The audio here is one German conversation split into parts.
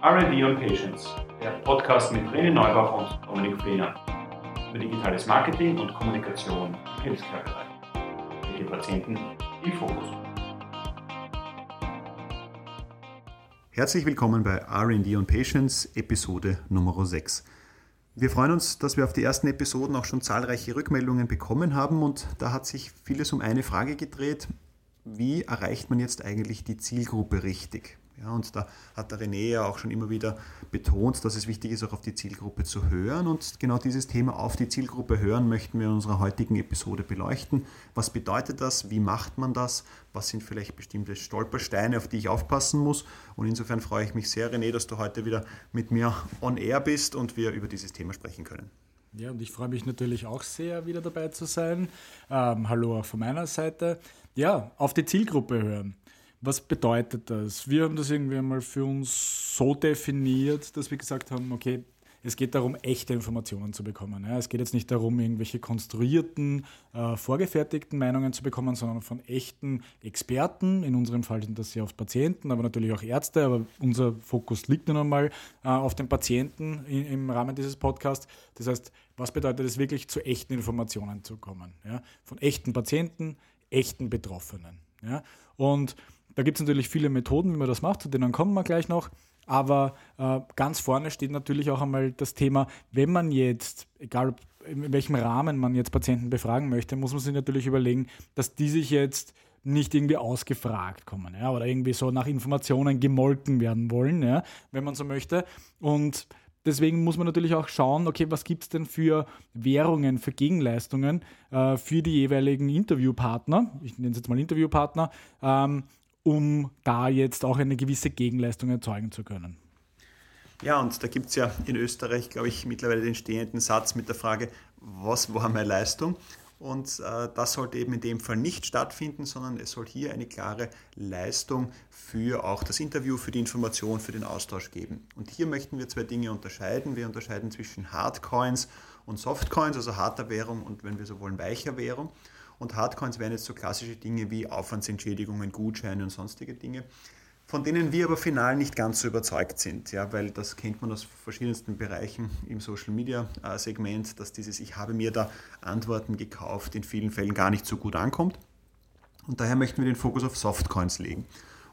RD on Patients, der Podcast mit René Neubach und Dominik Fehner über digitales Marketing und Kommunikation im Healthcare-Bereich. Mit den Patienten im Fokus. Herzlich willkommen bei RD on Patients, Episode Nummer 6. Wir freuen uns, dass wir auf die ersten Episoden auch schon zahlreiche Rückmeldungen bekommen haben und da hat sich vieles um eine Frage gedreht. Wie erreicht man jetzt eigentlich die Zielgruppe richtig? Ja, und da hat der René ja auch schon immer wieder betont, dass es wichtig ist, auch auf die Zielgruppe zu hören. Und genau dieses Thema auf die Zielgruppe hören möchten wir in unserer heutigen Episode beleuchten. Was bedeutet das? Wie macht man das? Was sind vielleicht bestimmte Stolpersteine, auf die ich aufpassen muss? Und insofern freue ich mich sehr, René, dass du heute wieder mit mir on air bist und wir über dieses Thema sprechen können. Ja, und ich freue mich natürlich auch sehr, wieder dabei zu sein. Ähm, hallo auch von meiner Seite. Ja, auf die Zielgruppe hören. Was bedeutet das? Wir haben das irgendwie einmal für uns so definiert, dass wir gesagt haben, okay, es geht darum, echte Informationen zu bekommen. Es geht jetzt nicht darum, irgendwelche konstruierten, äh, vorgefertigten Meinungen zu bekommen, sondern von echten Experten. In unserem Fall sind das sehr oft Patienten, aber natürlich auch Ärzte. Aber unser Fokus liegt nun einmal äh, auf den Patienten im Rahmen dieses Podcasts. Das heißt, was bedeutet es wirklich, zu echten Informationen zu kommen? Von echten Patienten, echten Betroffenen. Und da gibt es natürlich viele Methoden, wie man das macht, zu denen kommen wir gleich noch. Aber äh, ganz vorne steht natürlich auch einmal das Thema, wenn man jetzt, egal in welchem Rahmen man jetzt Patienten befragen möchte, muss man sich natürlich überlegen, dass die sich jetzt nicht irgendwie ausgefragt kommen ja, oder irgendwie so nach Informationen gemolken werden wollen, ja, wenn man so möchte. Und deswegen muss man natürlich auch schauen, okay, was gibt es denn für Währungen, für Gegenleistungen äh, für die jeweiligen Interviewpartner, ich nenne es jetzt mal Interviewpartner, ähm, um da jetzt auch eine gewisse Gegenleistung erzeugen zu können. Ja, und da gibt es ja in Österreich, glaube ich, mittlerweile den stehenden Satz mit der Frage, was war meine Leistung? Und äh, das sollte eben in dem Fall nicht stattfinden, sondern es soll hier eine klare Leistung für auch das Interview, für die Information, für den Austausch geben. Und hier möchten wir zwei Dinge unterscheiden. Wir unterscheiden zwischen Hardcoins und Softcoins, also harter Währung und wenn wir so wollen, weicher Währung. Und Hardcoins wären jetzt so klassische Dinge wie Aufwandsentschädigungen, Gutscheine und sonstige Dinge, von denen wir aber final nicht ganz so überzeugt sind, ja, weil das kennt man aus verschiedensten Bereichen im Social Media äh, Segment, dass dieses Ich habe mir da Antworten gekauft in vielen Fällen gar nicht so gut ankommt. Und daher möchten wir den Fokus auf Softcoins legen.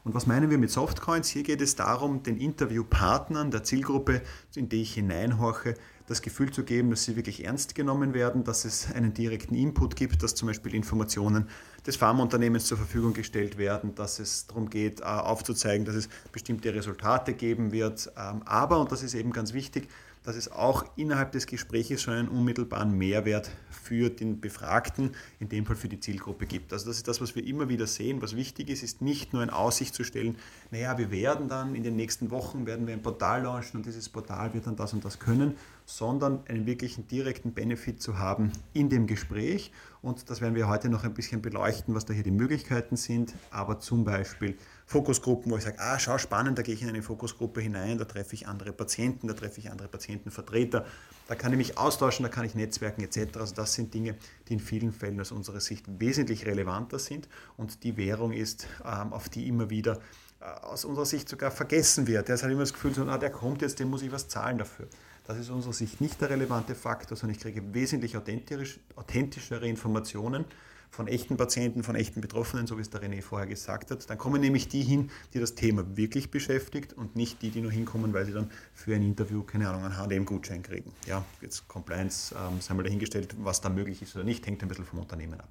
Und was meinen wir mit Softcoins? Hier geht es darum, den Interviewpartnern der Zielgruppe, in die ich hineinhorche, das Gefühl zu geben, dass sie wirklich ernst genommen werden, dass es einen direkten Input gibt, dass zum Beispiel Informationen des Pharmaunternehmens zur Verfügung gestellt werden, dass es darum geht, äh, aufzuzeigen, dass es bestimmte Resultate geben wird. Ähm, aber, und das ist eben ganz wichtig, dass es auch innerhalb des Gesprächs schon einen unmittelbaren Mehrwert für den Befragten, in dem Fall für die Zielgruppe gibt. Also das ist das, was wir immer wieder sehen. Was wichtig ist, ist nicht nur in Aussicht zu stellen, naja, wir werden dann in den nächsten Wochen werden wir ein Portal launchen und dieses Portal wird dann das und das können, sondern einen wirklichen direkten Benefit zu haben in dem Gespräch. Und das werden wir heute noch ein bisschen beleuchten, was da hier die Möglichkeiten sind. Aber zum Beispiel Fokusgruppen, wo ich sage, ah, schau, spannend, da gehe ich in eine Fokusgruppe hinein, da treffe ich andere Patienten, da treffe ich andere Patientenvertreter, da kann ich mich austauschen, da kann ich netzwerken etc. Also das sind Dinge, die in vielen Fällen aus unserer Sicht wesentlich relevanter sind und die Währung ist, ähm, auf die immer wieder äh, aus unserer Sicht sogar vergessen wird. Der hat immer das Gefühl, so, ah, der kommt jetzt, dem muss ich was zahlen dafür. Das ist aus unserer Sicht nicht der relevante Faktor, sondern ich kriege wesentlich authentisch, authentischere Informationen von echten Patienten, von echten Betroffenen, so wie es der René vorher gesagt hat. Dann kommen nämlich die hin, die das Thema wirklich beschäftigt und nicht die, die nur hinkommen, weil sie dann für ein Interview, keine Ahnung, einen HDM-Gutschein kriegen. Ja, jetzt Compliance, ähm, sei mal dahingestellt, was da möglich ist oder nicht, hängt ein bisschen vom Unternehmen ab.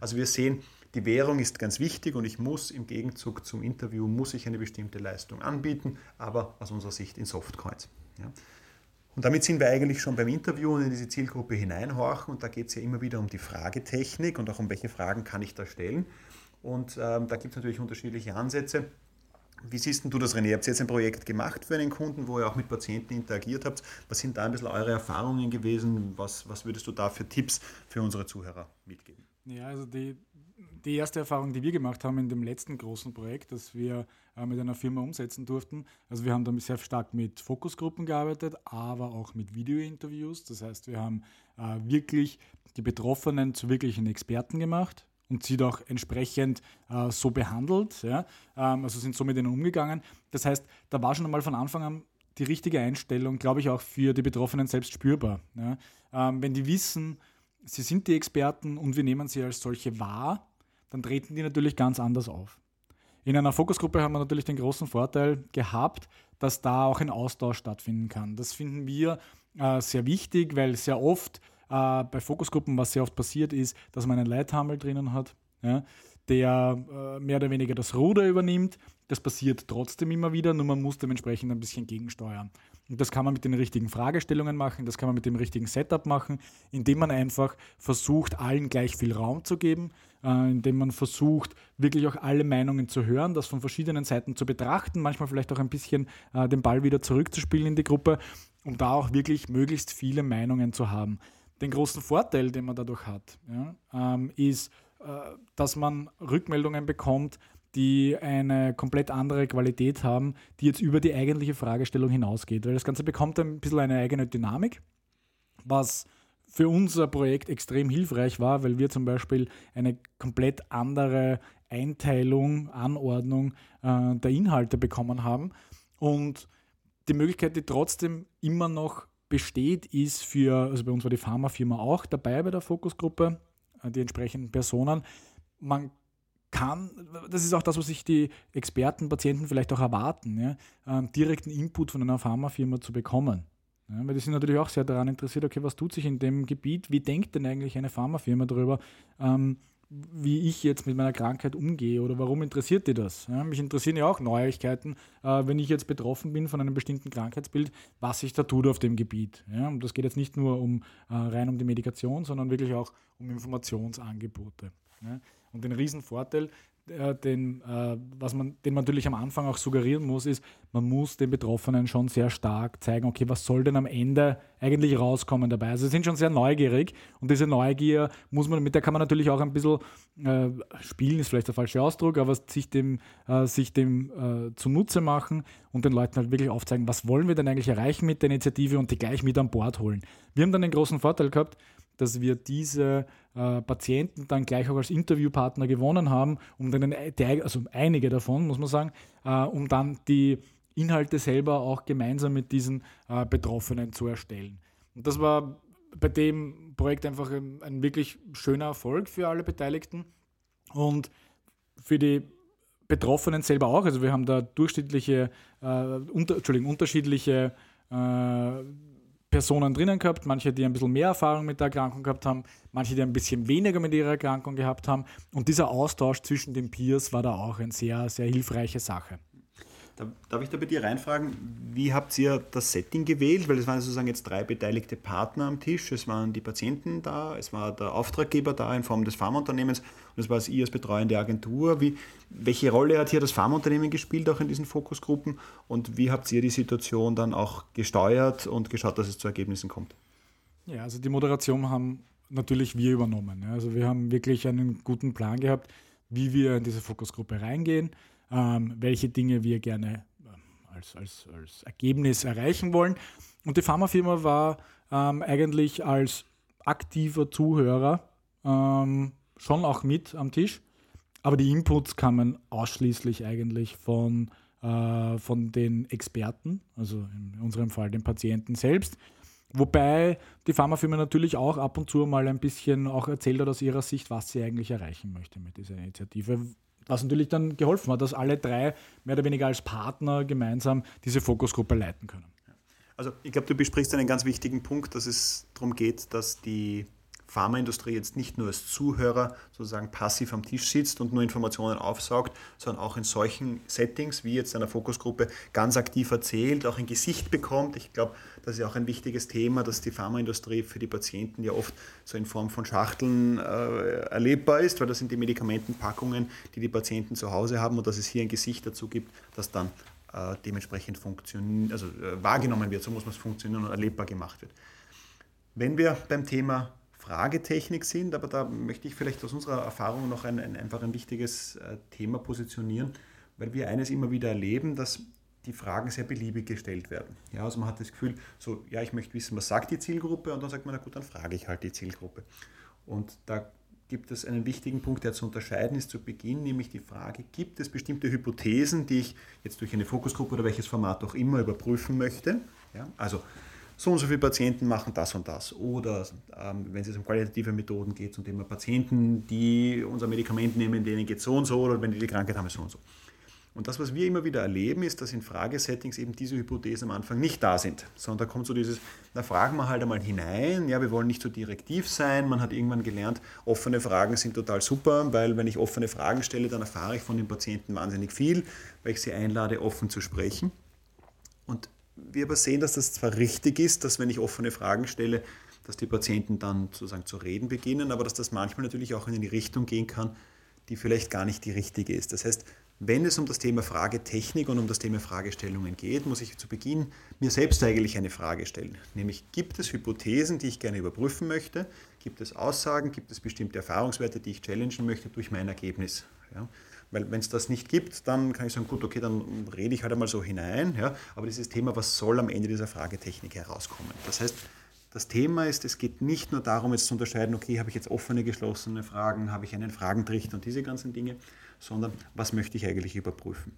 Also wir sehen, die Währung ist ganz wichtig und ich muss im Gegenzug zum Interview, muss ich eine bestimmte Leistung anbieten, aber aus unserer Sicht in Softcoins. Ja. Und damit sind wir eigentlich schon beim Interview und in diese Zielgruppe hineinhorchen. Und da geht es ja immer wieder um die Fragetechnik und auch um welche Fragen kann ich da stellen. Und ähm, da gibt es natürlich unterschiedliche Ansätze. Wie siehst du das, René? Ihr habt jetzt ein Projekt gemacht für einen Kunden, wo ihr auch mit Patienten interagiert habt. Was sind da ein bisschen eure Erfahrungen gewesen? Was, was würdest du da für Tipps für unsere Zuhörer mitgeben? Ja, also die, die erste Erfahrung, die wir gemacht haben in dem letzten großen Projekt, das wir äh, mit einer Firma umsetzen durften, also wir haben damit sehr stark mit Fokusgruppen gearbeitet, aber auch mit Videointerviews. Das heißt, wir haben äh, wirklich die Betroffenen zu wirklichen Experten gemacht und sie doch entsprechend äh, so behandelt. Ja? Ähm, also sind so mit ihnen umgegangen. Das heißt, da war schon einmal von Anfang an die richtige Einstellung, glaube ich, auch für die Betroffenen selbst spürbar. Ja? Ähm, wenn die wissen, sie sind die Experten und wir nehmen sie als solche wahr, dann treten die natürlich ganz anders auf. In einer Fokusgruppe haben wir natürlich den großen Vorteil gehabt, dass da auch ein Austausch stattfinden kann. Das finden wir äh, sehr wichtig, weil sehr oft äh, bei Fokusgruppen, was sehr oft passiert ist, dass man einen Leithammel drinnen hat, ja, der äh, mehr oder weniger das Ruder übernimmt. Das passiert trotzdem immer wieder, nur man muss dementsprechend ein bisschen gegensteuern. Und das kann man mit den richtigen Fragestellungen machen, das kann man mit dem richtigen Setup machen, indem man einfach versucht, allen gleich viel Raum zu geben, äh, indem man versucht, wirklich auch alle Meinungen zu hören, das von verschiedenen Seiten zu betrachten, manchmal vielleicht auch ein bisschen äh, den Ball wieder zurückzuspielen in die Gruppe, um da auch wirklich möglichst viele Meinungen zu haben. Den großen Vorteil, den man dadurch hat, ähm, ist, äh, dass man Rückmeldungen bekommt, die eine komplett andere Qualität haben, die jetzt über die eigentliche Fragestellung hinausgeht. Weil das Ganze bekommt ein bisschen eine eigene Dynamik, was für unser Projekt extrem hilfreich war, weil wir zum Beispiel eine komplett andere Einteilung, Anordnung äh, der Inhalte bekommen haben. Und die Möglichkeit, die trotzdem immer noch besteht, ist für, also bei uns war die Pharmafirma auch dabei bei der Fokusgruppe, äh, die entsprechenden Personen. Man kann, das ist auch das, was sich die Experten, Patienten vielleicht auch erwarten, ja, ähm, direkten Input von einer Pharmafirma zu bekommen. Ja, weil die sind natürlich auch sehr daran interessiert, okay, was tut sich in dem Gebiet, wie denkt denn eigentlich eine Pharmafirma darüber, ähm, wie ich jetzt mit meiner Krankheit umgehe oder warum interessiert die das? Ja, mich interessieren ja auch Neuigkeiten, äh, wenn ich jetzt betroffen bin von einem bestimmten Krankheitsbild, was sich da tut auf dem Gebiet. Ja, und das geht jetzt nicht nur um äh, rein um die Medikation, sondern wirklich auch um Informationsangebote. Ja. Und den Riesenvorteil, äh, den, äh, was man, den man natürlich am Anfang auch suggerieren muss, ist, man muss den Betroffenen schon sehr stark zeigen, okay, was soll denn am Ende eigentlich rauskommen dabei? Also sie sind schon sehr neugierig und diese Neugier muss man, mit der kann man natürlich auch ein bisschen äh, spielen, ist vielleicht der falsche Ausdruck, aber sich dem, äh, sich dem äh, zunutze machen und den Leuten halt wirklich aufzeigen, was wollen wir denn eigentlich erreichen mit der Initiative und die gleich mit an Bord holen. Wir haben dann den großen Vorteil gehabt, dass wir diese äh, Patienten dann gleich auch als Interviewpartner gewonnen haben, um dann, also einige davon, muss man sagen, äh, um dann die Inhalte selber auch gemeinsam mit diesen äh, Betroffenen zu erstellen. Und das war bei dem Projekt einfach ein, ein wirklich schöner Erfolg für alle Beteiligten und für die Betroffenen selber auch. Also wir haben da durchschnittliche, äh, unter, Entschuldigung, unterschiedliche äh, Personen drinnen gehabt, manche, die ein bisschen mehr Erfahrung mit der Erkrankung gehabt haben, manche, die ein bisschen weniger mit ihrer Erkrankung gehabt haben. Und dieser Austausch zwischen den Peers war da auch eine sehr, sehr hilfreiche Sache. Darf ich da bei dir reinfragen, wie habt ihr das Setting gewählt? Weil es waren sozusagen jetzt drei beteiligte Partner am Tisch. Es waren die Patienten da, es war der Auftraggeber da in Form des Pharmaunternehmens und es war ihr als betreuende Agentur. Wie, welche Rolle hat hier das Pharmaunternehmen gespielt, auch in diesen Fokusgruppen? Und wie habt ihr die Situation dann auch gesteuert und geschaut, dass es zu Ergebnissen kommt? Ja, also die Moderation haben natürlich wir übernommen. Also wir haben wirklich einen guten Plan gehabt, wie wir in diese Fokusgruppe reingehen ähm, welche Dinge wir gerne äh, als, als, als Ergebnis erreichen wollen. Und die Pharmafirma war ähm, eigentlich als aktiver Zuhörer ähm, schon auch mit am Tisch, aber die Inputs kamen ausschließlich eigentlich von, äh, von den Experten, also in unserem Fall den Patienten selbst. Wobei die Pharmafirma natürlich auch ab und zu mal ein bisschen auch erzählt hat aus ihrer Sicht, was sie eigentlich erreichen möchte mit dieser Initiative. Was natürlich dann geholfen hat, dass alle drei mehr oder weniger als Partner gemeinsam diese Fokusgruppe leiten können. Also ich glaube, du besprichst einen ganz wichtigen Punkt, dass es darum geht, dass die Pharmaindustrie jetzt nicht nur als Zuhörer sozusagen passiv am Tisch sitzt und nur Informationen aufsaugt, sondern auch in solchen Settings wie jetzt einer Fokusgruppe ganz aktiv erzählt, auch ein Gesicht bekommt. Ich glaube, das ist ja auch ein wichtiges Thema, dass die Pharmaindustrie für die Patienten ja oft so in Form von Schachteln äh, erlebbar ist, weil das sind die Medikamentenpackungen, die die Patienten zu Hause haben und dass es hier ein Gesicht dazu gibt, das dann äh, dementsprechend funktioniert, also äh, wahrgenommen wird, so muss man es funktionieren und erlebbar gemacht wird. Wenn wir beim Thema Fragetechnik sind, aber da möchte ich vielleicht aus unserer Erfahrung noch ein, ein einfach ein wichtiges äh, Thema positionieren, weil wir eines immer wieder erleben, dass die Fragen sehr beliebig gestellt werden. Ja, also man hat das Gefühl, so, ja, ich möchte wissen, was sagt die Zielgruppe und dann sagt man, na gut, dann frage ich halt die Zielgruppe. Und da gibt es einen wichtigen Punkt, der zu unterscheiden ist zu Beginn, nämlich die Frage, gibt es bestimmte Hypothesen, die ich jetzt durch eine Fokusgruppe oder welches Format auch immer überprüfen möchte? Ja, also so und so viele Patienten machen das und das. Oder ähm, wenn es um qualitative Methoden geht, zum Thema Patienten, die unser Medikament nehmen, denen geht so und so, oder wenn die die Krankheit haben, so und so. Und das, was wir immer wieder erleben, ist, dass in Fragesettings eben diese Hypothesen am Anfang nicht da sind, sondern da kommt so dieses, da fragen wir halt einmal hinein, ja, wir wollen nicht so direktiv sein, man hat irgendwann gelernt, offene Fragen sind total super, weil wenn ich offene Fragen stelle, dann erfahre ich von den Patienten wahnsinnig viel, weil ich sie einlade, offen zu sprechen. Und wir aber sehen, dass das zwar richtig ist, dass wenn ich offene Fragen stelle, dass die Patienten dann sozusagen zu reden beginnen, aber dass das manchmal natürlich auch in die Richtung gehen kann, die vielleicht gar nicht die richtige ist. Das heißt, wenn es um das Thema Fragetechnik und um das Thema Fragestellungen geht, muss ich zu Beginn mir selbst eigentlich eine Frage stellen. Nämlich, gibt es Hypothesen, die ich gerne überprüfen möchte? Gibt es Aussagen? Gibt es bestimmte Erfahrungswerte, die ich challengen möchte durch mein Ergebnis? Ja? Weil wenn es das nicht gibt, dann kann ich sagen, gut, okay, dann rede ich halt einmal so hinein. Ja? Aber dieses Thema, was soll am Ende dieser Fragetechnik herauskommen? Das heißt, das Thema ist, es geht nicht nur darum, jetzt zu unterscheiden, okay, habe ich jetzt offene, geschlossene Fragen, habe ich einen Fragentrichter und diese ganzen Dinge, sondern was möchte ich eigentlich überprüfen.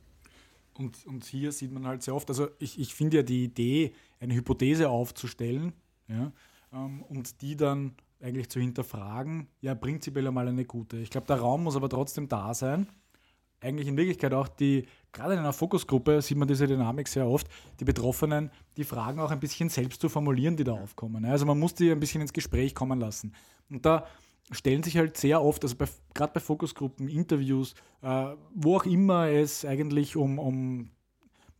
Und, und hier sieht man halt sehr oft, also ich, ich finde ja die Idee, eine Hypothese aufzustellen ja, ähm, und die dann eigentlich zu hinterfragen, ja prinzipiell einmal eine gute. Ich glaube, der Raum muss aber trotzdem da sein. Eigentlich in Wirklichkeit auch die, gerade in einer Fokusgruppe sieht man diese Dynamik sehr oft, die Betroffenen, die Fragen auch ein bisschen selbst zu formulieren, die da aufkommen. Also man muss die ein bisschen ins Gespräch kommen lassen. Und da stellen sich halt sehr oft, also gerade bei Fokusgruppen, Interviews, äh, wo auch immer es eigentlich um, um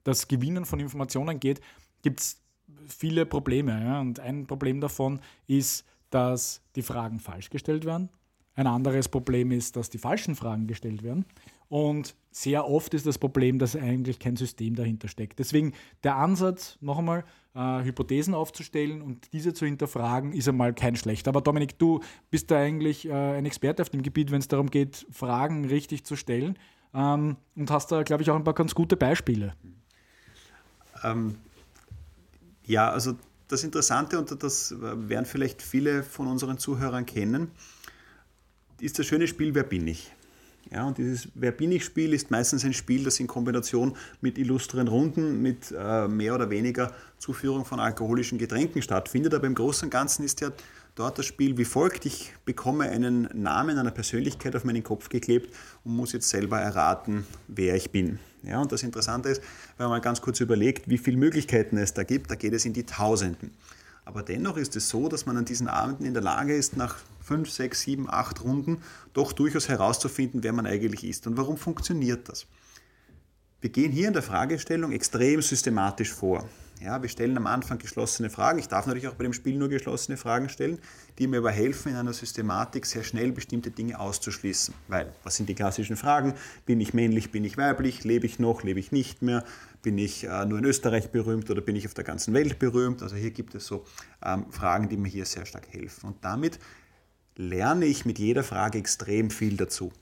das Gewinnen von Informationen geht, gibt es viele Probleme. Ja? Und ein Problem davon ist, dass die Fragen falsch gestellt werden. Ein anderes Problem ist, dass die falschen Fragen gestellt werden. Und sehr oft ist das Problem, dass eigentlich kein System dahinter steckt. Deswegen der Ansatz, noch einmal, äh, Hypothesen aufzustellen und diese zu hinterfragen, ist einmal kein schlechter. Aber Dominik, du bist da eigentlich äh, ein Experte auf dem Gebiet, wenn es darum geht, Fragen richtig zu stellen ähm, und hast da, glaube ich, auch ein paar ganz gute Beispiele. Ähm, ja, also das Interessante, und das werden vielleicht viele von unseren Zuhörern kennen, ist das schöne Spiel Wer bin ich? Ja, und dieses Wer bin ich Spiel ist meistens ein Spiel, das in Kombination mit illustren Runden, mit äh, mehr oder weniger Zuführung von alkoholischen Getränken stattfindet. Aber im Großen und Ganzen ist ja dort das Spiel wie folgt. Ich bekomme einen Namen einer Persönlichkeit auf meinen Kopf geklebt und muss jetzt selber erraten, wer ich bin. Ja, und das Interessante ist, wenn man mal ganz kurz überlegt, wie viele Möglichkeiten es da gibt, da geht es in die Tausenden. Aber dennoch ist es so, dass man an diesen Abenden in der Lage ist, nach fünf, sechs, sieben, acht Runden doch durchaus herauszufinden, wer man eigentlich ist. Und warum funktioniert das? Wir gehen hier in der Fragestellung extrem systematisch vor. Ja, wir stellen am Anfang geschlossene Fragen. Ich darf natürlich auch bei dem Spiel nur geschlossene Fragen stellen, die mir aber helfen, in einer Systematik sehr schnell bestimmte Dinge auszuschließen. Weil, was sind die klassischen Fragen? Bin ich männlich, bin ich weiblich? Lebe ich noch, lebe ich nicht mehr? Bin ich äh, nur in Österreich berühmt oder bin ich auf der ganzen Welt berühmt? Also hier gibt es so ähm, Fragen, die mir hier sehr stark helfen. Und damit lerne ich mit jeder Frage extrem viel dazu.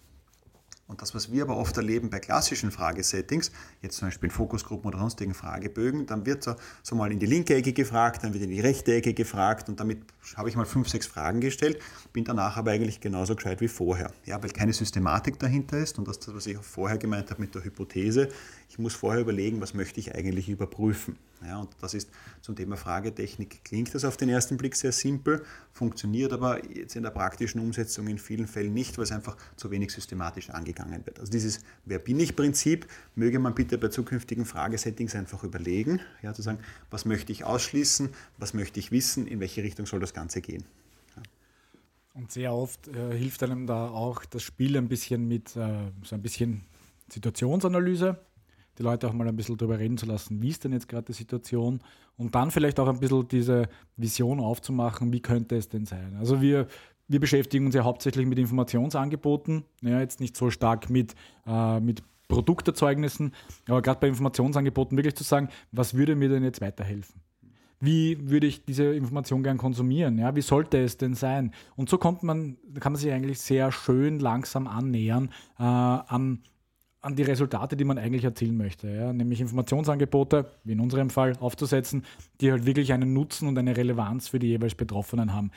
Und das, was wir aber oft erleben bei klassischen Fragesettings, jetzt zum Beispiel in Fokusgruppen oder sonstigen Fragebögen, dann wird so, so mal in die linke Ecke gefragt, dann wird in die rechte Ecke gefragt und damit habe ich mal fünf, sechs Fragen gestellt, bin danach aber eigentlich genauso gescheit wie vorher. Ja, weil keine Systematik dahinter ist und das, was ich auch vorher gemeint habe mit der Hypothese, ich muss vorher überlegen, was möchte ich eigentlich überprüfen. Ja, und das ist zum Thema Fragetechnik, klingt das auf den ersten Blick sehr simpel, funktioniert aber jetzt in der praktischen Umsetzung in vielen Fällen nicht, weil es einfach zu wenig systematisch angegangen wird. Also dieses Wer bin ich Prinzip möge man bitte bei zukünftigen Fragesettings einfach überlegen, ja, zu sagen, was möchte ich ausschließen, was möchte ich wissen, in welche Richtung soll das Ganze gehen. Und sehr oft äh, hilft einem da auch das Spiel ein bisschen mit äh, so ein bisschen Situationsanalyse die Leute auch mal ein bisschen darüber reden zu lassen, wie ist denn jetzt gerade die Situation und dann vielleicht auch ein bisschen diese Vision aufzumachen, wie könnte es denn sein. Also wir, wir beschäftigen uns ja hauptsächlich mit Informationsangeboten, ja, jetzt nicht so stark mit, äh, mit Produkterzeugnissen, aber gerade bei Informationsangeboten wirklich zu sagen, was würde mir denn jetzt weiterhelfen? Wie würde ich diese Information gern konsumieren? Ja, wie sollte es denn sein? Und so kommt man, kann man sich eigentlich sehr schön langsam annähern äh, an an die Resultate, die man eigentlich erzielen möchte. Ja? Nämlich Informationsangebote, wie in unserem Fall, aufzusetzen, die halt wirklich einen Nutzen und eine Relevanz für die jeweils Betroffenen haben.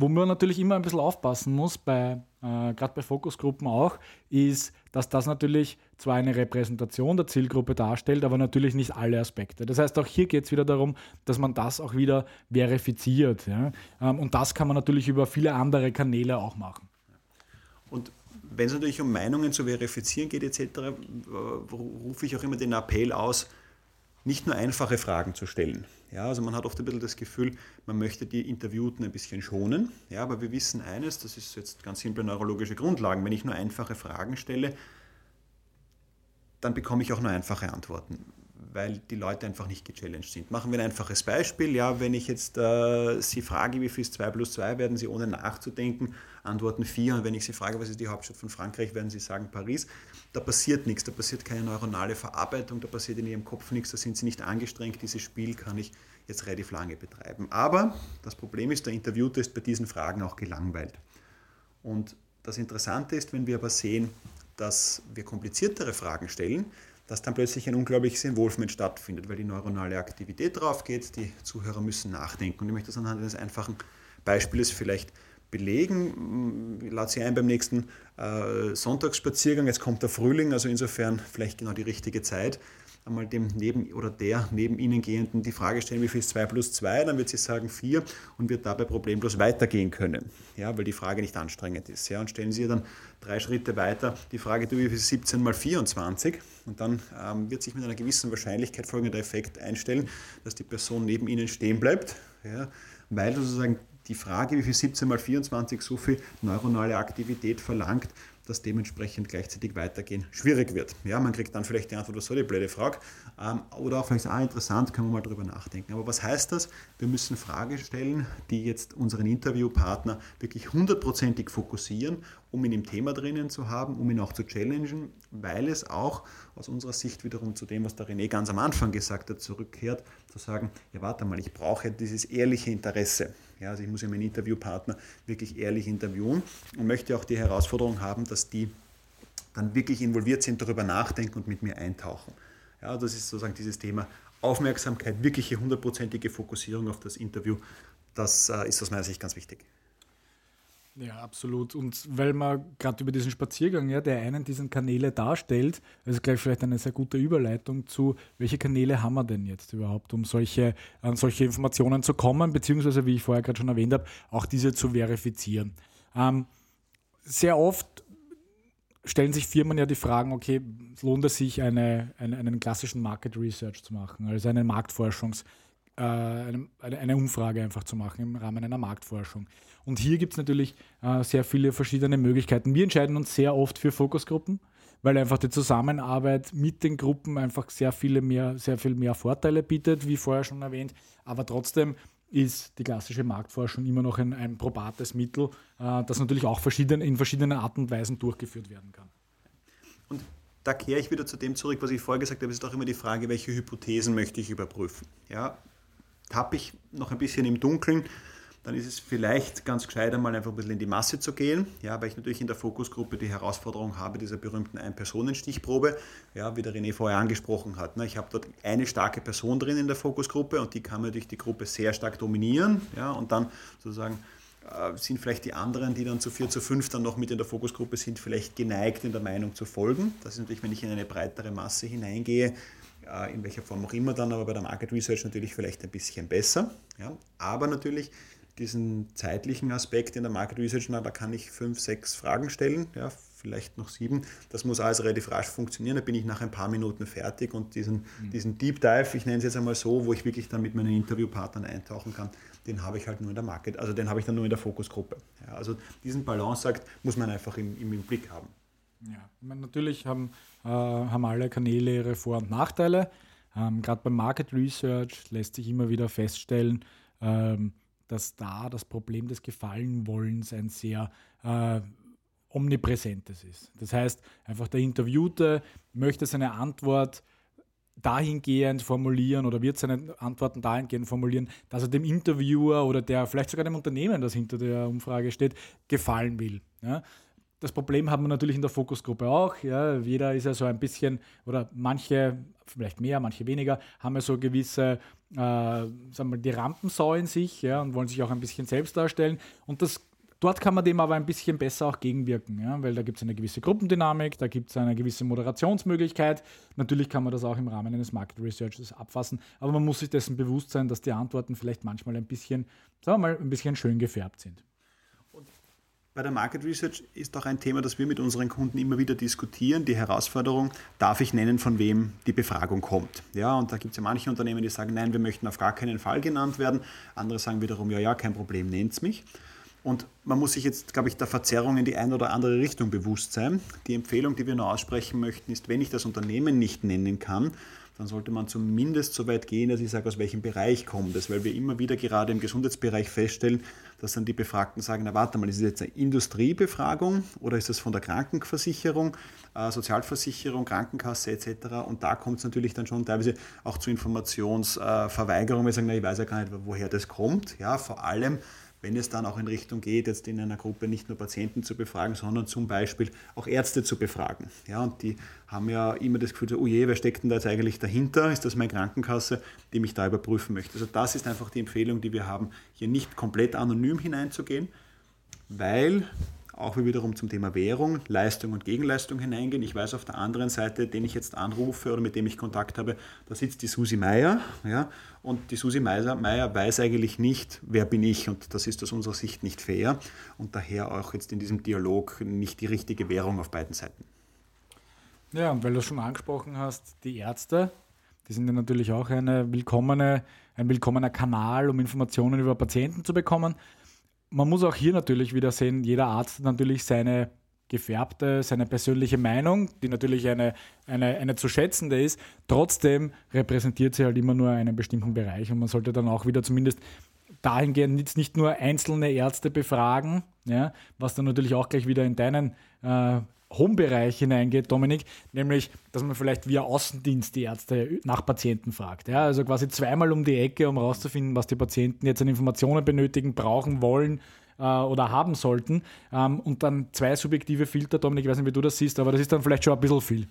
wo man natürlich immer ein bisschen aufpassen muss, bei, äh, gerade bei Fokusgruppen auch, ist, dass das natürlich zwar eine Repräsentation der Zielgruppe darstellt, aber natürlich nicht alle Aspekte. Das heißt, auch hier geht es wieder darum, dass man das auch wieder verifiziert. Ja? Ähm, und das kann man natürlich über viele andere Kanäle auch machen. Wenn es natürlich um Meinungen zu verifizieren geht etc., äh, rufe ich auch immer den Appell aus, nicht nur einfache Fragen zu stellen. Ja, also man hat oft ein bisschen das Gefühl, man möchte die Interviewten ein bisschen schonen. Ja, aber wir wissen eines, das ist jetzt ganz simple neurologische Grundlagen. Wenn ich nur einfache Fragen stelle, dann bekomme ich auch nur einfache Antworten weil die Leute einfach nicht gechallenged sind. Machen wir ein einfaches Beispiel. Ja, wenn ich jetzt äh, Sie frage, wie viel ist 2 plus 2, werden Sie ohne nachzudenken antworten 4. Und wenn ich Sie frage, was ist die Hauptstadt von Frankreich, werden Sie sagen Paris. Da passiert nichts, da passiert keine neuronale Verarbeitung, da passiert in Ihrem Kopf nichts, da sind Sie nicht angestrengt. Dieses Spiel kann ich jetzt relativ lange betreiben. Aber das Problem ist, der Interviewte ist bei diesen Fragen auch gelangweilt. Und das Interessante ist, wenn wir aber sehen, dass wir kompliziertere Fragen stellen, dass dann plötzlich ein unglaubliches Involvement stattfindet, weil die neuronale Aktivität drauf geht, die Zuhörer müssen nachdenken. Und ich möchte das anhand eines einfachen Beispiels vielleicht belegen. Ich lade Sie ein beim nächsten äh, Sonntagsspaziergang. Jetzt kommt der Frühling, also insofern vielleicht genau die richtige Zeit einmal dem neben oder der neben Ihnen Gehenden die Frage stellen, wie viel ist 2 plus 2, dann wird sie sagen 4 und wird dabei problemlos weitergehen können, ja, weil die Frage nicht anstrengend ist. Ja, und stellen Sie dann drei Schritte weiter die Frage, wie viel ist 17 mal 24 und dann ähm, wird sich mit einer gewissen Wahrscheinlichkeit folgender Effekt einstellen, dass die Person neben Ihnen stehen bleibt, ja, weil sozusagen die Frage, wie viel 17 mal 24 so viel neuronale Aktivität verlangt, dass dementsprechend gleichzeitig weitergehen schwierig wird. Ja, man kriegt dann vielleicht die Antwort, was soll die blöde Frage? Ähm, oder auch vielleicht, ah, interessant, können wir mal drüber nachdenken. Aber was heißt das? Wir müssen Fragen stellen, die jetzt unseren Interviewpartner wirklich hundertprozentig fokussieren, um ihn im Thema drinnen zu haben, um ihn auch zu challengen, weil es auch aus unserer Sicht wiederum zu dem, was der René ganz am Anfang gesagt hat, zurückkehrt, zu sagen, ja warte mal, ich brauche dieses ehrliche Interesse. Ja, also ich muss ja meinen Interviewpartner wirklich ehrlich interviewen und möchte auch die Herausforderung haben, dass die dann wirklich involviert sind, darüber nachdenken und mit mir eintauchen. Ja, das ist sozusagen dieses Thema Aufmerksamkeit, wirkliche hundertprozentige Fokussierung auf das Interview. Das äh, ist aus meiner Sicht ganz wichtig. Ja, absolut. Und weil man gerade über diesen Spaziergang, ja, der einen diesen Kanäle darstellt, also gleich vielleicht eine sehr gute Überleitung zu, welche Kanäle haben wir denn jetzt überhaupt, um solche, an solche Informationen zu kommen, beziehungsweise, wie ich vorher gerade schon erwähnt habe, auch diese zu verifizieren. Ähm, sehr oft stellen sich Firmen ja die Fragen, okay, lohnt es sich, eine, eine, einen klassischen Market Research zu machen, also eine Marktforschungs- eine, eine, Umfrage einfach zu machen im Rahmen einer Marktforschung. Und hier gibt es natürlich äh, sehr viele verschiedene Möglichkeiten. Wir entscheiden uns sehr oft für Fokusgruppen, weil einfach die Zusammenarbeit mit den Gruppen einfach sehr viele mehr, sehr viel mehr Vorteile bietet, wie vorher schon erwähnt. Aber trotzdem ist die klassische Marktforschung immer noch ein, ein probates Mittel, äh, das natürlich auch verschieden, in verschiedenen Arten und Weisen durchgeführt werden kann. Und da kehre ich wieder zu dem zurück, was ich vorher gesagt habe, ist auch immer die Frage, welche Hypothesen möchte ich überprüfen. Ja, tappe ich noch ein bisschen im Dunkeln, dann ist es vielleicht ganz gescheit, einmal einfach ein bisschen in die Masse zu gehen, ja, weil ich natürlich in der Fokusgruppe die Herausforderung habe, dieser berühmten Ein-Personen-Stichprobe, ja, wie der René vorher angesprochen hat. Ne. Ich habe dort eine starke Person drin in der Fokusgruppe und die kann natürlich die Gruppe sehr stark dominieren ja, und dann sozusagen äh, sind vielleicht die anderen, die dann zu 4 zu 5 dann noch mit in der Fokusgruppe sind, vielleicht geneigt, in der Meinung zu folgen. Das ist natürlich, wenn ich in eine breitere Masse hineingehe, in welcher Form auch immer dann, aber bei der Market Research natürlich vielleicht ein bisschen besser. Ja. Aber natürlich diesen zeitlichen Aspekt in der Market Research, na, da kann ich fünf, sechs Fragen stellen, ja, vielleicht noch sieben. Das muss alles relativ rasch funktionieren, da bin ich nach ein paar Minuten fertig und diesen, mhm. diesen Deep Dive, ich nenne es jetzt einmal so, wo ich wirklich dann mit meinen Interviewpartnern eintauchen kann, den habe ich halt nur in der Market, also den habe ich dann nur in der Fokusgruppe. Ja, also diesen Balance sagt, muss man einfach im, im Blick haben. Ja, meine, natürlich haben, äh, haben alle Kanäle ihre Vor- und Nachteile. Ähm, Gerade beim Market Research lässt sich immer wieder feststellen, ähm, dass da das Problem des Gefallenwollens ein sehr äh, omnipräsentes ist. Das heißt, einfach der Interviewte möchte seine Antwort dahingehend formulieren oder wird seine Antworten dahingehend formulieren, dass er dem Interviewer oder der vielleicht sogar dem Unternehmen, das hinter der Umfrage steht, gefallen will. Ja? Das Problem haben wir natürlich in der Fokusgruppe auch. Ja. Jeder ist ja so ein bisschen, oder manche, vielleicht mehr, manche weniger, haben ja so gewisse, äh, sagen wir mal, die Rampensau in sich ja, und wollen sich auch ein bisschen selbst darstellen. Und das Dort kann man dem aber ein bisschen besser auch gegenwirken, ja? weil da gibt es eine gewisse Gruppendynamik, da gibt es eine gewisse Moderationsmöglichkeit. Natürlich kann man das auch im Rahmen eines Market Researches abfassen, aber man muss sich dessen bewusst sein, dass die Antworten vielleicht manchmal ein bisschen, sagen wir mal, ein bisschen schön gefärbt sind. Bei der Market Research ist auch ein Thema, das wir mit unseren Kunden immer wieder diskutieren. Die Herausforderung, darf ich nennen, von wem die Befragung kommt. Ja, und da gibt es ja manche Unternehmen, die sagen, nein, wir möchten auf gar keinen Fall genannt werden. Andere sagen wiederum, ja, ja, kein Problem, nennt es mich. Und man muss sich jetzt, glaube ich, der Verzerrung in die eine oder andere Richtung bewusst sein. Die Empfehlung, die wir nur aussprechen möchten, ist, wenn ich das Unternehmen nicht nennen kann, dann sollte man zumindest so weit gehen, dass ich sage, aus welchem Bereich kommt es, weil wir immer wieder gerade im Gesundheitsbereich feststellen, dass dann die Befragten sagen, na warte mal, ist es jetzt eine Industriebefragung oder ist das von der Krankenversicherung, äh, Sozialversicherung, Krankenkasse etc. Und da kommt es natürlich dann schon teilweise auch zu Informationsverweigerung. Wir sagen, na, ich weiß ja gar nicht, woher das kommt. Ja, vor allem wenn es dann auch in Richtung geht, jetzt in einer Gruppe nicht nur Patienten zu befragen, sondern zum Beispiel auch Ärzte zu befragen. Ja, und die haben ja immer das Gefühl, oh je, wer steckt denn da jetzt eigentlich dahinter? Ist das meine Krankenkasse, die mich da überprüfen möchte? Also das ist einfach die Empfehlung, die wir haben, hier nicht komplett anonym hineinzugehen, weil auch wiederum zum Thema Währung, Leistung und Gegenleistung hineingehen. Ich weiß auf der anderen Seite, den ich jetzt anrufe oder mit dem ich Kontakt habe, da sitzt die Susi Meier. Ja, und die Susi Meier weiß eigentlich nicht, wer bin ich. Und das ist aus unserer Sicht nicht fair. Und daher auch jetzt in diesem Dialog nicht die richtige Währung auf beiden Seiten. Ja, und weil du schon angesprochen hast, die Ärzte, die sind ja natürlich auch eine willkommene, ein willkommener Kanal, um Informationen über Patienten zu bekommen man muss auch hier natürlich wieder sehen, jeder Arzt hat natürlich seine gefärbte, seine persönliche Meinung, die natürlich eine, eine, eine zu schätzende ist. Trotzdem repräsentiert sie halt immer nur einen bestimmten Bereich und man sollte dann auch wieder zumindest dahingehend jetzt nicht nur einzelne Ärzte befragen, ja, was dann natürlich auch gleich wieder in deinen äh, Home-Bereich hineingeht, Dominik, nämlich, dass man vielleicht via Außendienst die Ärzte nach Patienten fragt. Ja, also quasi zweimal um die Ecke, um herauszufinden, was die Patienten jetzt an Informationen benötigen, brauchen, wollen äh, oder haben sollten. Ähm, und dann zwei subjektive Filter, Dominik, ich weiß nicht, wie du das siehst, aber das ist dann vielleicht schon ein bisschen viel.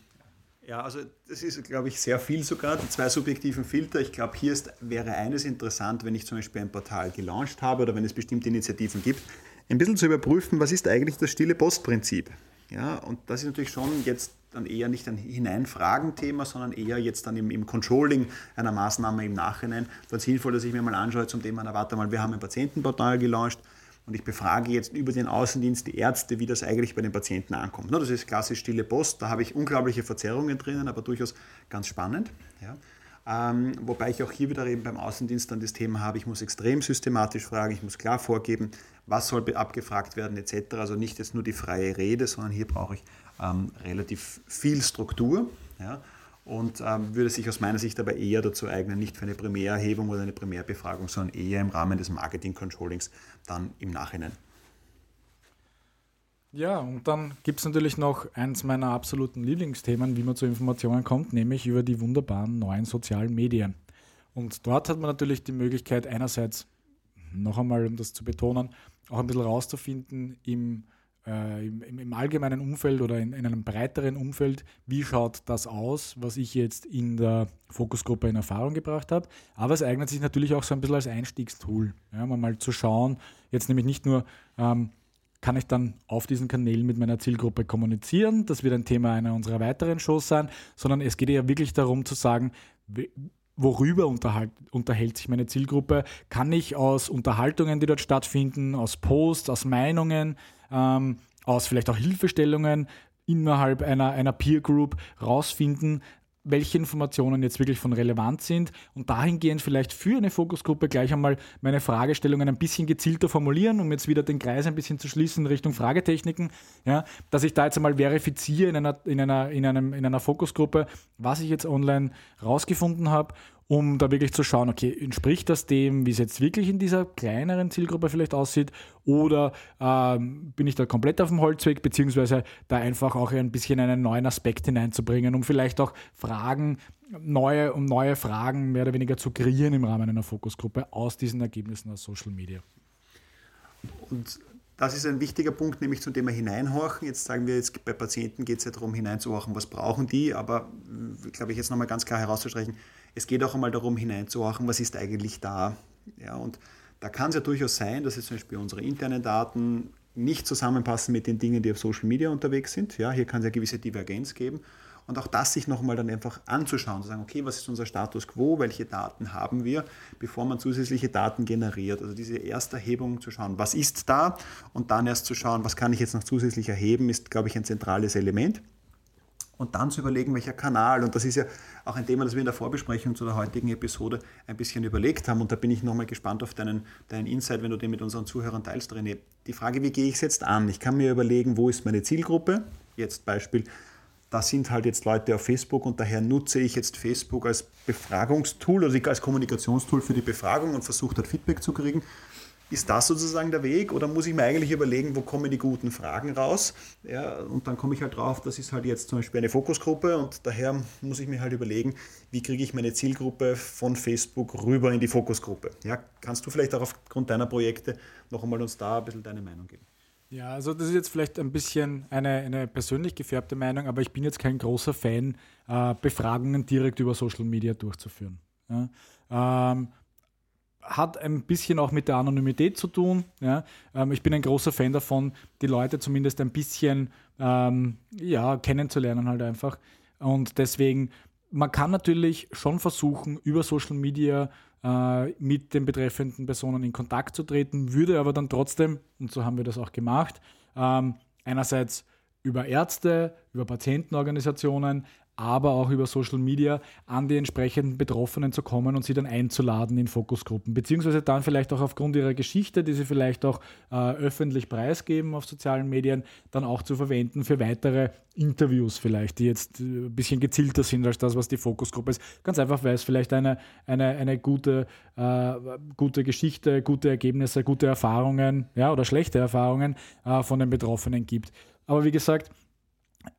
Ja, also das ist, glaube ich, sehr viel sogar, die zwei subjektiven Filter. Ich glaube, hier ist, wäre eines interessant, wenn ich zum Beispiel ein Portal gelauncht habe oder wenn es bestimmte Initiativen gibt, ein bisschen zu überprüfen, was ist eigentlich das stille Postprinzip. Ja, und das ist natürlich schon jetzt dann eher nicht ein Hineinfragen-Thema, sondern eher jetzt dann im, im, Controlling einer Maßnahme im Nachhinein. Dann sinnvoll, dass ich mir mal anschaue zum Thema, na warte mal, wir haben ein Patientenportal gelauncht und ich befrage jetzt über den Außendienst die Ärzte, wie das eigentlich bei den Patienten ankommt. Das ist klassisch stille Post, da habe ich unglaubliche Verzerrungen drinnen, aber durchaus ganz spannend. Ja. Ähm, wobei ich auch hier wieder eben beim Außendienst dann das Thema habe, ich muss extrem systematisch fragen, ich muss klar vorgeben, was soll abgefragt werden etc. Also nicht jetzt nur die freie Rede, sondern hier brauche ich ähm, relativ viel Struktur. Ja, und ähm, würde sich aus meiner Sicht aber eher dazu eignen, nicht für eine Primärerhebung oder eine Primärbefragung, sondern eher im Rahmen des Marketing-Controllings dann im Nachhinein. Ja, und dann gibt es natürlich noch eins meiner absoluten Lieblingsthemen, wie man zu Informationen kommt, nämlich über die wunderbaren neuen sozialen Medien. Und dort hat man natürlich die Möglichkeit, einerseits, noch einmal um das zu betonen, auch ein bisschen rauszufinden im, äh, im, im, allgemeinen Umfeld oder in, in, einem breiteren Umfeld, wie schaut das aus, was ich jetzt in der Fokusgruppe in Erfahrung gebracht habe. Aber es eignet sich natürlich auch so ein bisschen als Einstiegstool, ja, mal zu schauen, jetzt nämlich nicht nur, ähm, kann ich dann auf diesen Kanälen mit meiner Zielgruppe kommunizieren. Das wird ein Thema einer unserer weiteren Shows sein, sondern es geht ja wirklich darum zu sagen, worüber unterhält sich meine Zielgruppe? Kann ich aus Unterhaltungen, die dort stattfinden, aus Posts, aus Meinungen, ähm, aus vielleicht auch Hilfestellungen innerhalb einer, einer Peer Group rausfinden, welche Informationen jetzt wirklich von Relevanz sind und dahingehend vielleicht für eine Fokusgruppe gleich einmal meine Fragestellungen ein bisschen gezielter formulieren, um jetzt wieder den Kreis ein bisschen zu schließen Richtung Fragetechniken, ja, dass ich da jetzt einmal verifiziere in einer, in einer, in einem, in einer Fokusgruppe, was ich jetzt online rausgefunden habe um da wirklich zu schauen, okay, entspricht das dem, wie es jetzt wirklich in dieser kleineren Zielgruppe vielleicht aussieht, oder ähm, bin ich da komplett auf dem Holzweg, beziehungsweise da einfach auch ein bisschen einen neuen Aspekt hineinzubringen, um vielleicht auch Fragen, neue, um neue Fragen mehr oder weniger zu kreieren im Rahmen einer Fokusgruppe aus diesen Ergebnissen aus Social Media. Und das ist ein wichtiger Punkt, nämlich zum Thema Hineinhorchen. Jetzt sagen wir, jetzt bei Patienten geht es ja darum, hineinzuhorchen, was brauchen die, aber äh, glaube ich, jetzt nochmal ganz klar herauszustreichen, es geht auch einmal darum, hineinzuhorchen, was ist eigentlich da. Ja, und da kann es ja durchaus sein, dass jetzt zum Beispiel unsere internen Daten nicht zusammenpassen mit den Dingen, die auf Social Media unterwegs sind. Ja, hier kann es ja gewisse Divergenz geben. Und auch das sich nochmal dann einfach anzuschauen, zu sagen, okay, was ist unser Status quo, welche Daten haben wir, bevor man zusätzliche Daten generiert. Also diese Ersterhebung zu schauen, was ist da und dann erst zu schauen, was kann ich jetzt noch zusätzlich erheben, ist, glaube ich, ein zentrales Element. Und dann zu überlegen, welcher Kanal, und das ist ja auch ein Thema, das wir in der Vorbesprechung zu der heutigen Episode ein bisschen überlegt haben. Und da bin ich nochmal gespannt auf deinen, deinen Insight, wenn du den mit unseren Zuhörern teilst, René. Die Frage, wie gehe ich es jetzt an? Ich kann mir überlegen, wo ist meine Zielgruppe? Jetzt Beispiel, da sind halt jetzt Leute auf Facebook und daher nutze ich jetzt Facebook als Befragungstool, also als Kommunikationstool für die Befragung und versuche dort Feedback zu kriegen. Ist das sozusagen der Weg oder muss ich mir eigentlich überlegen, wo kommen die guten Fragen raus? Ja, und dann komme ich halt drauf, das ist halt jetzt zum Beispiel eine Fokusgruppe und daher muss ich mir halt überlegen, wie kriege ich meine Zielgruppe von Facebook rüber in die Fokusgruppe? Ja, kannst du vielleicht auch aufgrund deiner Projekte noch einmal uns da ein bisschen deine Meinung geben? Ja, also das ist jetzt vielleicht ein bisschen eine, eine persönlich gefärbte Meinung, aber ich bin jetzt kein großer Fan, äh, Befragungen direkt über Social Media durchzuführen. Ja? Ähm, hat ein bisschen auch mit der Anonymität zu tun. Ja? Ähm, ich bin ein großer Fan davon, die Leute zumindest ein bisschen ähm, ja, kennenzulernen halt einfach. Und deswegen, man kann natürlich schon versuchen, über Social Media äh, mit den betreffenden Personen in Kontakt zu treten, würde aber dann trotzdem, und so haben wir das auch gemacht, ähm, einerseits über Ärzte, über Patientenorganisationen, aber auch über Social Media an die entsprechenden Betroffenen zu kommen und sie dann einzuladen in Fokusgruppen, beziehungsweise dann vielleicht auch aufgrund ihrer Geschichte, die sie vielleicht auch äh, öffentlich preisgeben auf sozialen Medien, dann auch zu verwenden für weitere Interviews vielleicht, die jetzt äh, ein bisschen gezielter sind als das, was die Fokusgruppe ist. Ganz einfach, weil es vielleicht eine, eine, eine gute, äh, gute Geschichte, gute Ergebnisse, gute Erfahrungen ja, oder schlechte Erfahrungen äh, von den Betroffenen gibt. Aber wie gesagt,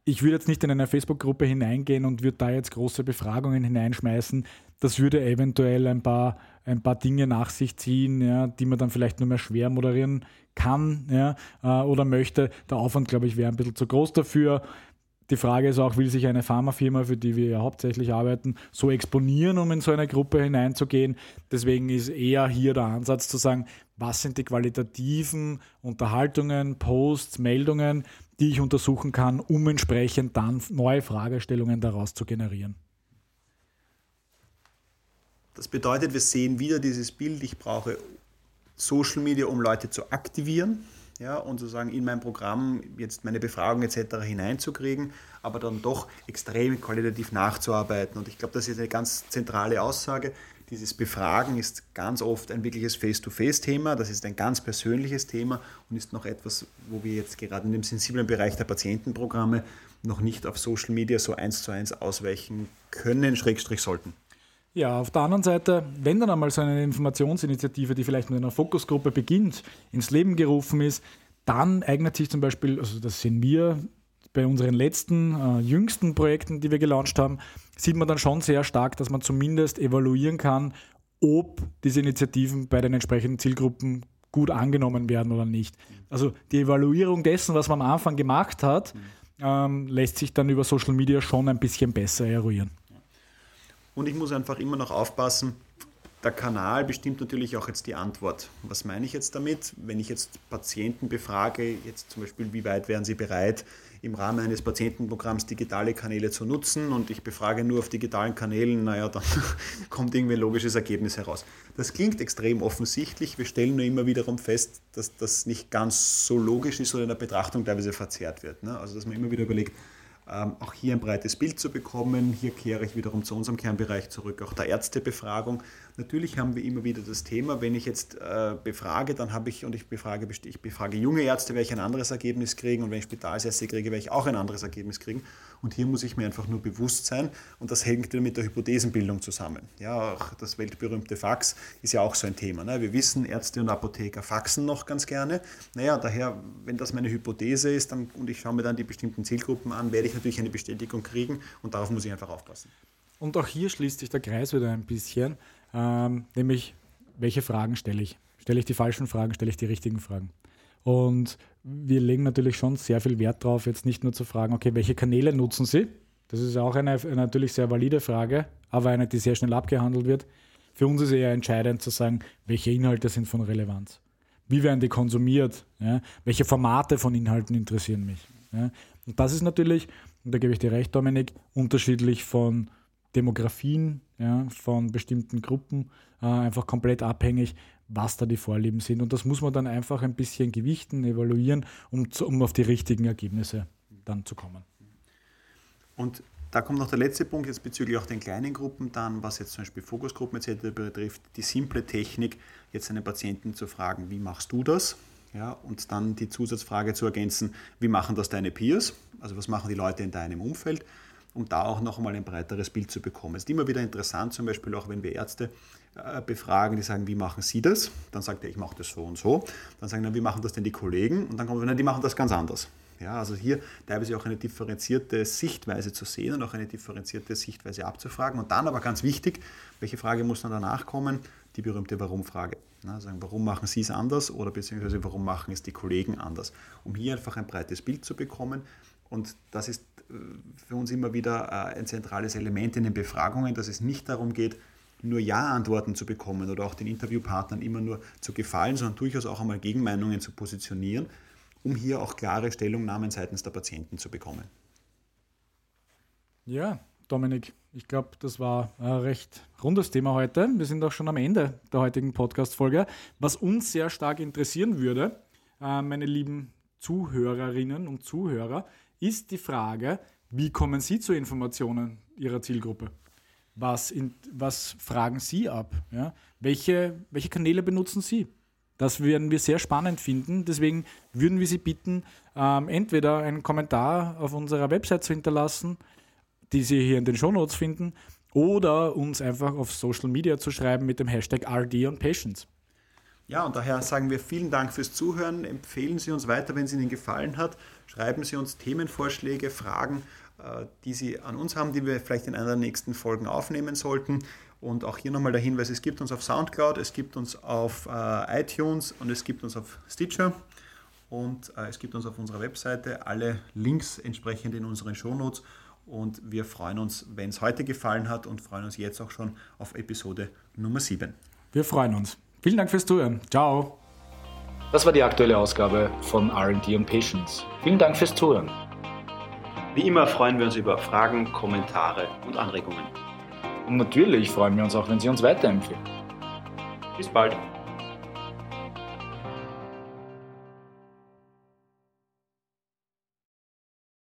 ich würde jetzt nicht in eine Facebook-Gruppe hineingehen und würde da jetzt große Befragungen hineinschmeißen. Das würde eventuell ein paar, ein paar Dinge nach sich ziehen, ja, die man dann vielleicht nur mehr schwer moderieren kann ja, äh, oder möchte. Der Aufwand, glaube ich, wäre ein bisschen zu groß dafür. Die Frage ist auch, will sich eine Pharmafirma, für die wir ja hauptsächlich arbeiten, so exponieren, um in so eine Gruppe hineinzugehen? Deswegen ist eher hier der Ansatz zu sagen, was sind die qualitativen Unterhaltungen, Posts, Meldungen, die ich untersuchen kann, um entsprechend dann neue Fragestellungen daraus zu generieren. Das bedeutet, wir sehen wieder dieses Bild, ich brauche Social Media, um Leute zu aktivieren ja, und sozusagen in mein Programm jetzt meine Befragung etc. hineinzukriegen, aber dann doch extrem qualitativ nachzuarbeiten. Und ich glaube, das ist eine ganz zentrale Aussage. Dieses Befragen ist ganz oft ein wirkliches Face-to-Face-Thema, das ist ein ganz persönliches Thema und ist noch etwas, wo wir jetzt gerade in dem sensiblen Bereich der Patientenprogramme noch nicht auf Social Media so eins zu eins ausweichen können, Schrägstrich sollten. Ja, auf der anderen Seite, wenn dann einmal so eine Informationsinitiative, die vielleicht mit einer Fokusgruppe beginnt, ins Leben gerufen ist, dann eignet sich zum Beispiel, also das sehen wir bei unseren letzten, äh, jüngsten Projekten, die wir gelauncht haben, sieht man dann schon sehr stark, dass man zumindest evaluieren kann, ob diese Initiativen bei den entsprechenden Zielgruppen gut angenommen werden oder nicht. Also die Evaluierung dessen, was man am Anfang gemacht hat, ähm, lässt sich dann über Social Media schon ein bisschen besser eruieren. Und ich muss einfach immer noch aufpassen, der Kanal bestimmt natürlich auch jetzt die Antwort. Was meine ich jetzt damit? Wenn ich jetzt Patienten befrage, jetzt zum Beispiel, wie weit wären sie bereit, im Rahmen eines Patientenprogramms digitale Kanäle zu nutzen und ich befrage nur auf digitalen Kanälen, naja, dann kommt irgendwie ein logisches Ergebnis heraus. Das klingt extrem offensichtlich. Wir stellen nur immer wiederum fest, dass das nicht ganz so logisch ist oder in der Betrachtung teilweise verzerrt wird. Ne? Also, dass man immer wieder überlegt, ähm, auch hier ein breites Bild zu bekommen. Hier kehre ich wiederum zu unserem Kernbereich zurück, auch der Ärztebefragung. Natürlich haben wir immer wieder das Thema, wenn ich jetzt äh, befrage, dann habe ich, und ich befrage, ich befrage junge Ärzte, werde ich ein anderes Ergebnis kriegen und wenn ich Spitalsärzte kriege, werde ich auch ein anderes Ergebnis kriegen. Und hier muss ich mir einfach nur bewusst sein und das hängt wieder mit der Hypothesenbildung zusammen. Ja, auch das weltberühmte Fax ist ja auch so ein Thema. Ne? Wir wissen, Ärzte und Apotheker faxen noch ganz gerne. Naja, daher, wenn das meine Hypothese ist dann, und ich schaue mir dann die bestimmten Zielgruppen an, werde ich natürlich eine Bestätigung kriegen und darauf muss ich einfach aufpassen. Und auch hier schließt sich der Kreis wieder ein bisschen, ähm, nämlich welche Fragen stelle ich? Stelle ich die falschen Fragen, stelle ich die richtigen Fragen? Und wir legen natürlich schon sehr viel Wert darauf, jetzt nicht nur zu fragen, okay, welche Kanäle nutzen Sie? Das ist auch eine, eine natürlich sehr valide Frage, aber eine, die sehr schnell abgehandelt wird. Für uns ist eher entscheidend zu sagen, welche Inhalte sind von Relevanz. Wie werden die konsumiert? Ja? Welche Formate von Inhalten interessieren mich? Ja? Und das ist natürlich, und da gebe ich dir recht, Dominik, unterschiedlich von Demografien, ja, von bestimmten Gruppen, äh, einfach komplett abhängig, was da die Vorlieben sind. Und das muss man dann einfach ein bisschen gewichten, evaluieren, um, zu, um auf die richtigen Ergebnisse dann zu kommen. Und da kommt noch der letzte Punkt jetzt bezüglich auch den kleinen Gruppen dann, was jetzt zum Beispiel Fokusgruppen etc. betrifft, die simple Technik, jetzt einen Patienten zu fragen, wie machst du das? Ja, und dann die Zusatzfrage zu ergänzen, wie machen das deine Peers? Also was machen die Leute in deinem Umfeld? Um da auch noch einmal ein breiteres Bild zu bekommen. Es ist immer wieder interessant, zum Beispiel auch wenn wir Ärzte äh, befragen, die sagen, wie machen Sie das? Dann sagt er, ich mache das so und so. Dann sagen wir, wie machen das denn die Kollegen? Und dann kommt er, die machen das ganz anders. Ja, also hier teilweise auch eine differenzierte Sichtweise zu sehen und auch eine differenzierte Sichtweise abzufragen. Und dann aber ganz wichtig, welche Frage muss dann danach kommen? Die berühmte Warum-Frage. sagen, warum machen Sie es anders oder beziehungsweise warum machen es die Kollegen anders? Um hier einfach ein breites Bild zu bekommen. Und das ist äh, für uns immer wieder äh, ein zentrales Element in den Befragungen, dass es nicht darum geht, nur Ja-Antworten zu bekommen oder auch den Interviewpartnern immer nur zu gefallen, sondern durchaus auch einmal Gegenmeinungen zu positionieren, um hier auch klare Stellungnahmen seitens der Patienten zu bekommen. Ja, Dominik, ich glaube, das war ein recht rundes Thema heute. Wir sind auch schon am Ende der heutigen Podcast-Folge. Was uns sehr stark interessieren würde, äh, meine lieben Zuhörerinnen und Zuhörer, ist die Frage, wie kommen Sie zu Informationen Ihrer Zielgruppe? Was, in, was fragen Sie ab? Ja? Welche, welche Kanäle benutzen Sie? Das werden wir sehr spannend finden. Deswegen würden wir Sie bitten, ähm, entweder einen Kommentar auf unserer Website zu hinterlassen, die Sie hier in den Shownotes finden, oder uns einfach auf Social Media zu schreiben mit dem Hashtag RD on Patients. Ja, und daher sagen wir vielen Dank fürs Zuhören. Empfehlen Sie uns weiter, wenn es Ihnen gefallen hat. Schreiben Sie uns Themenvorschläge, Fragen, äh, die Sie an uns haben, die wir vielleicht in einer der nächsten Folgen aufnehmen sollten. Und auch hier nochmal der Hinweis, es gibt uns auf Soundcloud, es gibt uns auf äh, iTunes und es gibt uns auf Stitcher und äh, es gibt uns auf unserer Webseite alle Links entsprechend in unseren Shownotes. Und wir freuen uns, wenn es heute gefallen hat und freuen uns jetzt auch schon auf Episode Nummer 7. Wir freuen uns. Vielen Dank fürs Zuhören. Ciao. Das war die aktuelle Ausgabe von RD und Patience. Vielen Dank fürs Zuhören. Wie immer freuen wir uns über Fragen, Kommentare und Anregungen. Und natürlich freuen wir uns auch, wenn Sie uns weiterempfehlen. Bis bald.